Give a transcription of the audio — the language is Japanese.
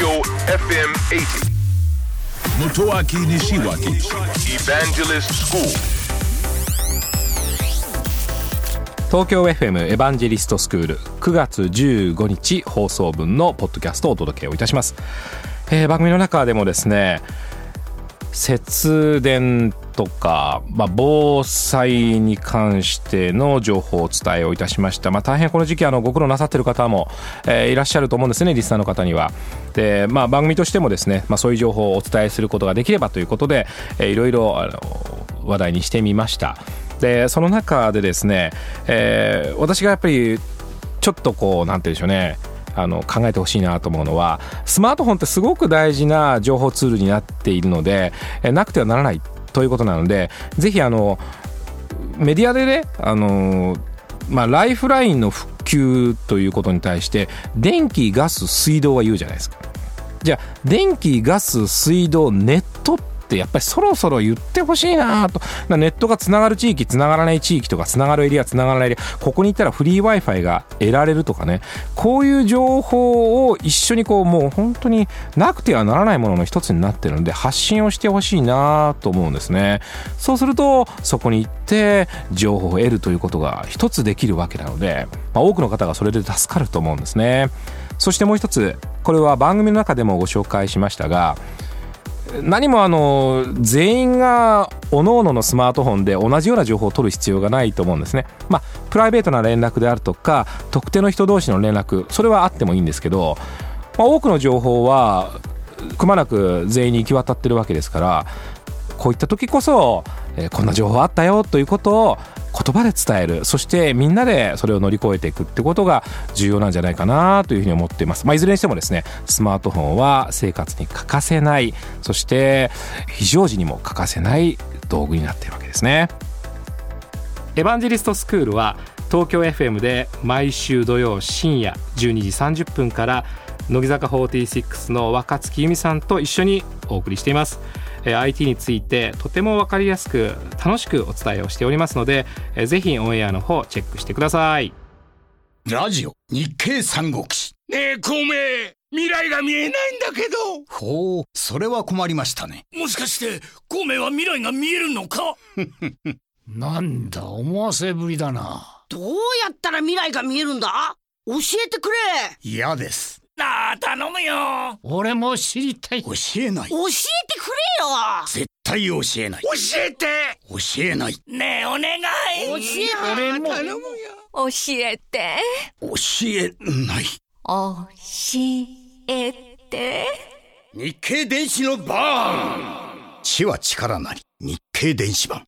Tokyo FM 80. Motoaki Nishiwaki Evangelist School. 東京 FM エヴァンジェリストスクール9月15日放送分のポッドキャストをお届けをいたします、えー番組の中でもですね節電とか、まあ、防災に関しての情報をお伝えをいたしました、まあ、大変この時期あのご苦労なさっている方も、えーいらっしゃると思うんですねリスナーの方にはで、まあ、番組としてもですね、まあ、そういう情報をお伝えすることができればということで、えーいろいろあの話題にしてみました。でその中でですね、えー私がやっぱりちょっとこうなんて言うんでしょうねあの考えてほしいなと思うのはスマートフォンってすごく大事な情報ツールになっているのでえなくてはならないということなのでぜひあのメディアでねあのまあ、ライフラインの復給ということに対して電気ガス水道は言うじゃないですか。じゃあ電気ガス水道ネットってやっぱりそろそろ言ってほしいなと。ネットがつながる地域つながらない地域とかつながるエリアつながらないエリアここに行ったらフリー w i f i が得られるとかね。こういう情報を一緒にこうもう本当になくてはならないものの一つになってるので発信をしてほしいなと思うんですね。そうするとそこに行って情報を得るということが一つできるわけなので、まあ、多くの方がそれで助かると思うんですね。そしてもう一つこれは番組の中でもご紹介しましたが何もあの全員が各々のスマートフォンで同じような情報を取る必要がないと思うんですね。まあプライベートな連絡であるとか特定の人同士の連絡それはあってもいいんですけど、まあ、多くの情報はくまなく全員に行き渡ってるわけですからこういった時こそ、えーこんな情報あったよということを言葉で伝える。そしてみんなでそれを乗り越えていくってことが重要なんじゃないかなというふうに思っています、まあ、いずれにしてもですねスマートフォンは生活に欠かせない。そして非常時にも欠かせない道具になっているわけですね。エヴァンジェリストスクールは東京 FM で毎週土曜深夜12時30分から乃木坂46の若月由美さんと一緒にお送りしています。えー IT についてとても分かりやすく楽しくお伝えをしておりますのでえーぜひオンエアの方チェックしてください。ラジオ日経三国志。ねえ孔明未来が見えないんだけど。ほうそれは困りましたね。もしかして孔明は未来が見えるのか？なんだ思わせぶりだな。どうやったら未来が見えるんだ？教えてくれ。嫌です。なあ頼むよ。俺も知りたい。教えない。教えてくれよ。絶対教えない。教えて。教えない。ねえお願い。教え俺も。頼むよ。教えて。教えない。教えて。日経電子のバーン知は力なり。日経電子版